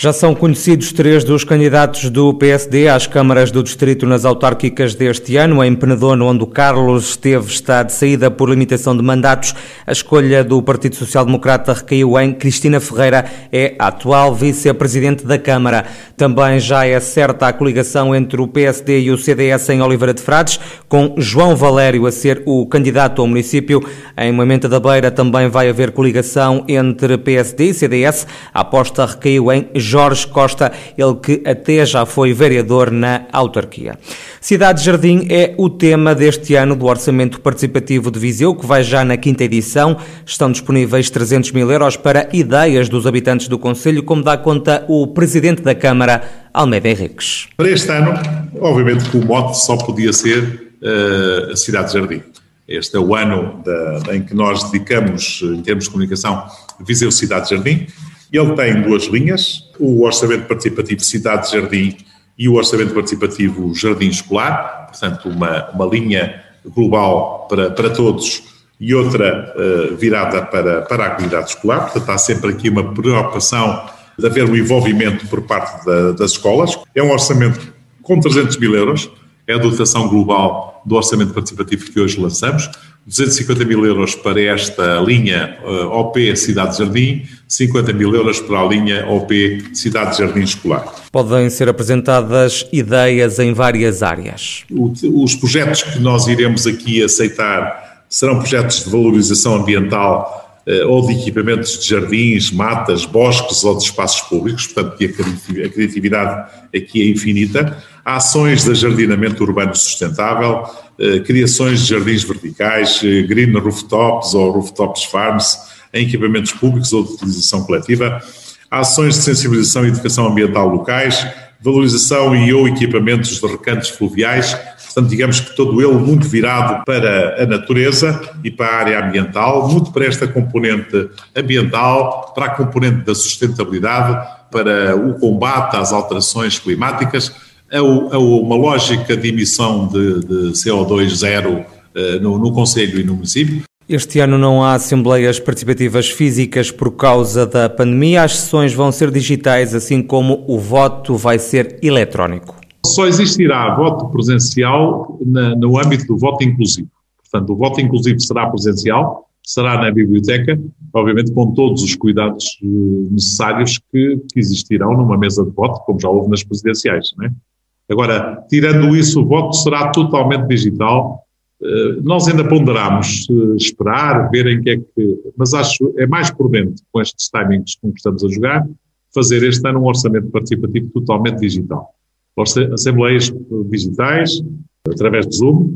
Já são conhecidos três dos candidatos do PSD às câmaras do distrito nas autárquicas deste ano. Em Penedono, onde o Carlos esteve, está de saída por limitação de mandatos. A escolha do Partido Social Democrata recaiu em Cristina Ferreira, é a atual vice-presidente da Câmara. Também já é certa a coligação entre o PSD e o CDS em Oliveira de Frades, com João Valério a ser o candidato ao município. Em Moimenta da Beira também vai haver coligação entre PSD e CDS. A aposta recaiu em Jorge Costa, ele que até já foi vereador na autarquia. Cidade Jardim é o tema deste ano do Orçamento Participativo de Viseu, que vai já na quinta edição. Estão disponíveis 300 mil euros para ideias dos habitantes do Conselho, como dá conta o Presidente da Câmara, Almeida Henriques. Para este ano, obviamente que o mote só podia ser uh, a Cidade Jardim. Este é o ano da, em que nós dedicamos, em termos de comunicação, Viseu Cidade Jardim. Ele tem duas linhas, o Orçamento Participativo Cidade Jardim e o Orçamento Participativo Jardim Escolar, portanto, uma, uma linha global para, para todos e outra uh, virada para, para a comunidade escolar. Portanto, há sempre aqui uma preocupação de haver um envolvimento por parte da, das escolas. É um orçamento com 300 mil euros, é a dotação global do orçamento participativo que hoje lançamos. 250 mil euros para esta linha uh, OP Cidade Jardim, 50 mil euros para a linha OP Cidade Jardim Escolar. Podem ser apresentadas ideias em várias áreas. O, os projetos que nós iremos aqui aceitar serão projetos de valorização ambiental ou de equipamentos de jardins, matas, bosques ou de espaços públicos, portanto a criatividade aqui é infinita. Ações de jardinamento urbano sustentável, eh, criações de jardins verticais, eh, green rooftops ou rooftops farms em equipamentos públicos ou de utilização coletiva, ações de sensibilização e educação ambiental locais, valorização e ou equipamentos de recantos fluviais, portanto, digamos que todo ele muito virado para a natureza e para a área ambiental, muito para esta componente ambiental, para a componente da sustentabilidade, para o combate às alterações climáticas, a, uma lógica de emissão de, de CO2 zero uh, no, no Conselho e no município. Este ano não há assembleias participativas físicas por causa da pandemia. As sessões vão ser digitais, assim como o voto vai ser eletrónico. Só existirá voto presencial na, no âmbito do voto inclusivo. Portanto, o voto inclusivo será presencial, será na biblioteca, obviamente com todos os cuidados eh, necessários que, que existirão numa mesa de voto, como já houve nas presidenciais. É? Agora, tirando isso, o voto será totalmente digital. Eh, nós ainda ponderamos esperar, ver em que é que. Mas acho é mais prudente, com estes timings com que estamos a jogar, fazer este ano um orçamento participativo totalmente digital. Assembleias digitais, através de Zoom,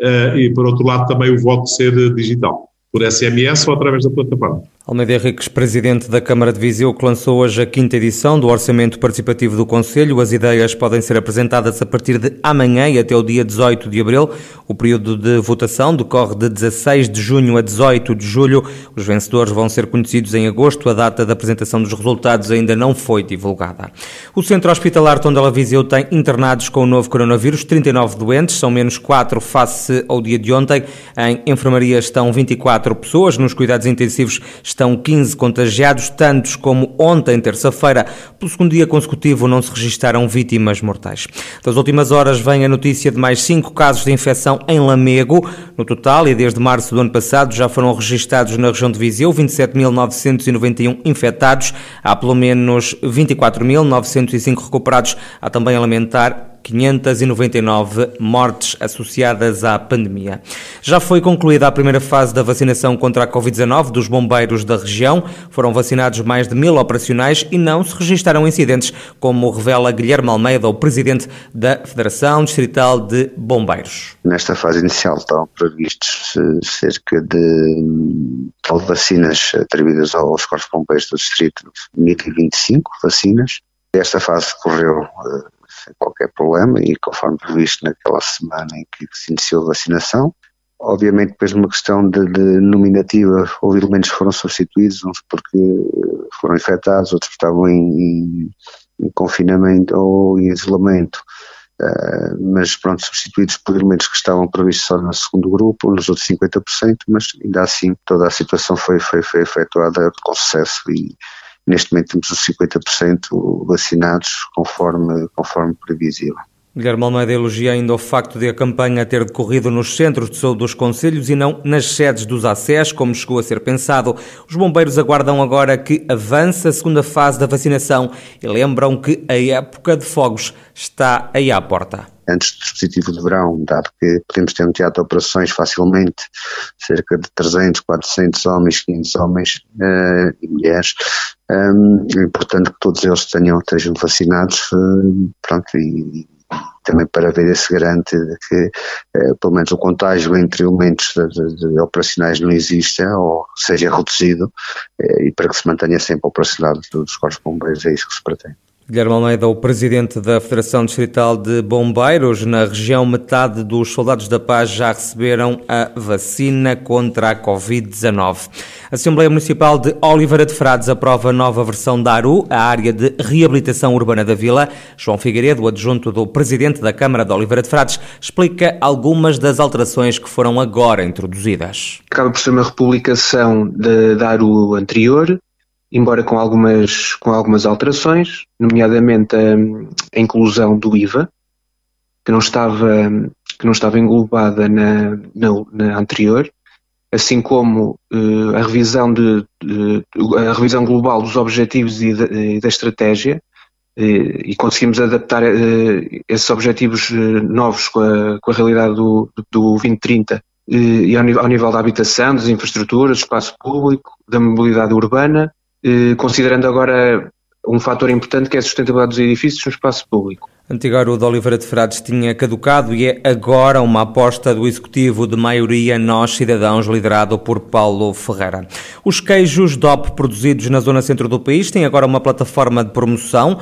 eh, e por outro lado também o voto ser digital, por SMS ou através da plataforma. Almeida Henriques, presidente da Câmara de Viseu, que lançou hoje a quinta edição do Orçamento Participativo do Conselho. As ideias podem ser apresentadas a partir de amanhã e até o dia 18 de abril. O período de votação decorre de 16 de junho a 18 de julho. Os vencedores vão ser conhecidos em agosto. A data da apresentação dos resultados ainda não foi divulgada. O Centro Hospitalar Tondela Viseu tem internados com o novo coronavírus 39 doentes, são menos 4 face ao dia de ontem. Em enfermaria estão 24 pessoas, nos cuidados intensivos Estão 15 contagiados, tantos como ontem, terça-feira. Pelo segundo dia consecutivo não se registaram vítimas mortais. Das últimas horas vem a notícia de mais 5 casos de infecção em Lamego. No total, e desde março do ano passado, já foram registados na região de Viseu 27.991 infectados. Há pelo menos 24.905 recuperados. Há também a lamentar 599 mortes associadas à pandemia. Já foi concluída a primeira fase da vacinação contra a Covid-19 dos bombeiros da região. Foram vacinados mais de mil operacionais e não se registaram incidentes, como revela Guilherme Almeida, o presidente da Federação Distrital de Bombeiros. Nesta fase inicial estão previstos eh, cerca de vacinas atribuídas aos corpos bombeiros do distrito, 1025 vacinas. Esta fase correu eh, sem qualquer problema e conforme previsto naquela semana em que se iniciou a vacinação. Obviamente, depois numa questão de, de nominativa, houve elementos que foram substituídos, uns porque foram infectados, outros estavam em, em, em confinamento ou em isolamento uh, mas pronto, substituídos por elementos que estavam previstos só no segundo grupo, nos outros 50%, mas ainda assim toda a situação foi, foi, foi efetuada com sucesso e neste momento temos os 50% vacinados conforme, conforme previsível. Guilherme Almeida elogia ainda o facto de a campanha ter decorrido nos centros de saúde dos conselhos e não nas sedes dos ACES, como chegou a ser pensado. Os bombeiros aguardam agora que avance a segunda fase da vacinação e lembram que a época de fogos está aí à porta antes do dispositivo de verão, dado que podemos ter um teatro de operações facilmente, cerca de 300, 400 homens, 500 homens uh, e mulheres. Um, é importante que todos eles tenham, estejam vacinados, uh, pronto, e, também para ver se garante que eh, pelo menos o contágio entre elementos de, de, de operacionais não exista ou seja reduzido e para que se mantenha sempre a operacionalidade dos corpos bombeiros, é isso que se pretende. Guilherme Almeida, o presidente da Federação Distrital de Bombeiros, na região, metade dos soldados da paz já receberam a vacina contra a Covid-19. A Assembleia Municipal de Oliveira de Frades aprova a nova versão da ARU, a área de reabilitação urbana da vila. João Figueiredo, adjunto do presidente da Câmara de Oliveira de Frades, explica algumas das alterações que foram agora introduzidas. Acaba por ser uma republicação da ARU anterior, embora com algumas, com algumas alterações, nomeadamente a, a inclusão do IVA, que não estava, que não estava englobada na, na, na anterior, assim como uh, a, revisão de, de, a revisão global dos objetivos e da, e da estratégia, uh, e conseguimos adaptar uh, esses objetivos novos com a, com a realidade do, do 2030 e ao nível, ao nível da habitação, das infraestruturas, do espaço público, da mobilidade urbana, eh, considerando agora um fator importante que é a sustentabilidade dos edifícios no espaço público. Antigaro de Oliveira de Frades tinha caducado e é agora uma aposta do Executivo de maioria Nós Cidadãos, liderado por Paulo Ferreira. Os queijos DOP produzidos na zona centro do país têm agora uma plataforma de promoção.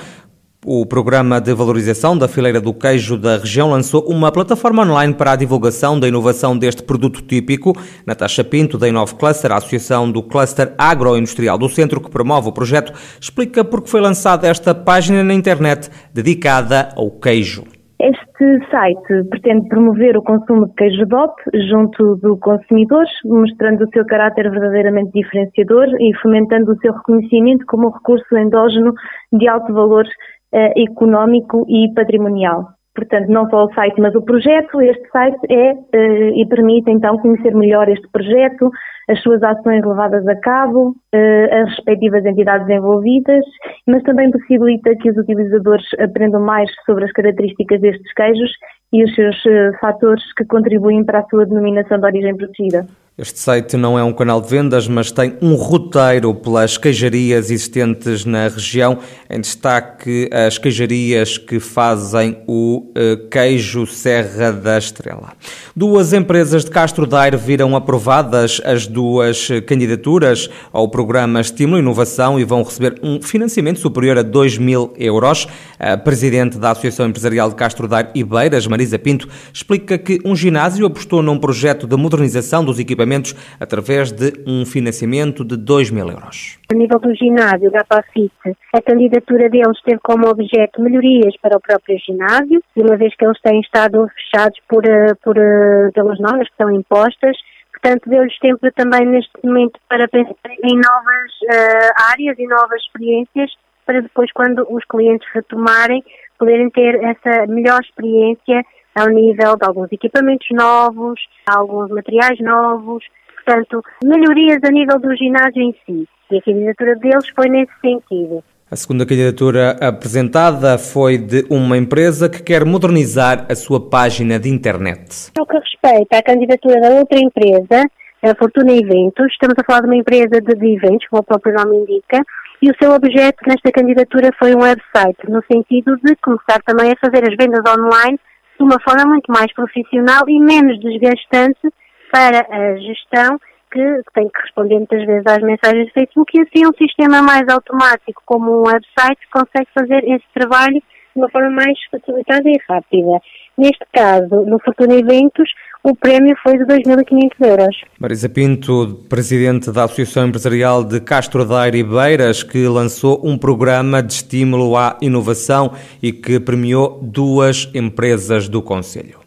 O Programa de Valorização da Fileira do Queijo da região lançou uma plataforma online para a divulgação da inovação deste produto típico. Natasha Pinto, da Inove Cluster, a Associação do Cluster Agroindustrial do Centro, que promove o projeto, explica por que foi lançada esta página na internet dedicada ao queijo. Este site pretende promover o consumo de queijo DOP junto do consumidor, mostrando o seu caráter verdadeiramente diferenciador e fomentando o seu reconhecimento como um recurso endógeno de alto valor uh, económico e patrimonial. Portanto, não só o site, mas o projeto. Este site é uh, e permite então conhecer melhor este projeto, as suas ações levadas a cabo, uh, as respectivas entidades envolvidas, mas também possibilita que os utilizadores aprendam mais sobre as características destes queijos e os seus fatores que contribuem para a sua denominação de origem protegida. Este site não é um canal de vendas, mas tem um roteiro pelas queijarias existentes na região. Em destaque, as queijarias que fazem o uh, queijo Serra da Estrela. Duas empresas de Castro Daire viram aprovadas as duas candidaturas ao programa Estímulo e Inovação e vão receber um financiamento superior a 2 mil euros. A presidente da Associação Empresarial de Castro Daire e Beiras, Marisa Pinto, explica que um ginásio apostou num projeto de modernização dos equipamentos equipamentos através de um financiamento de 2 mil euros. A nível do ginásio da PAFIT, a candidatura deles teve como objeto melhorias para o próprio ginásio, uma vez que eles têm estado fechados por, eh, por, eh, pelas normas que são impostas, portanto deu-lhes tempo também neste momento para pensar em novas uh, áreas e novas experiências para depois quando os clientes retomarem poderem ter essa melhor experiência ao nível de alguns equipamentos novos, alguns materiais novos, portanto, melhorias a nível do ginásio em si. E a candidatura deles foi nesse sentido. A segunda candidatura apresentada foi de uma empresa que quer modernizar a sua página de internet. No que respeita à candidatura da outra empresa, a Fortuna Eventos, estamos a falar de uma empresa de, de eventos, como o próprio nome indica, e o seu objeto nesta candidatura foi um website, no sentido de começar também a fazer as vendas online de uma forma muito mais profissional e menos desgastante para a gestão que tem que responder muitas vezes às mensagens de Facebook. E assim um sistema mais automático como um website consegue fazer esse trabalho de uma forma mais facilitada e rápida. Neste caso, no Fortuna Eventos, o prémio foi de 2.500 euros. Marisa Pinto, presidente da Associação Empresarial de Castro e Beiras, que lançou um programa de estímulo à inovação e que premiou duas empresas do Conselho.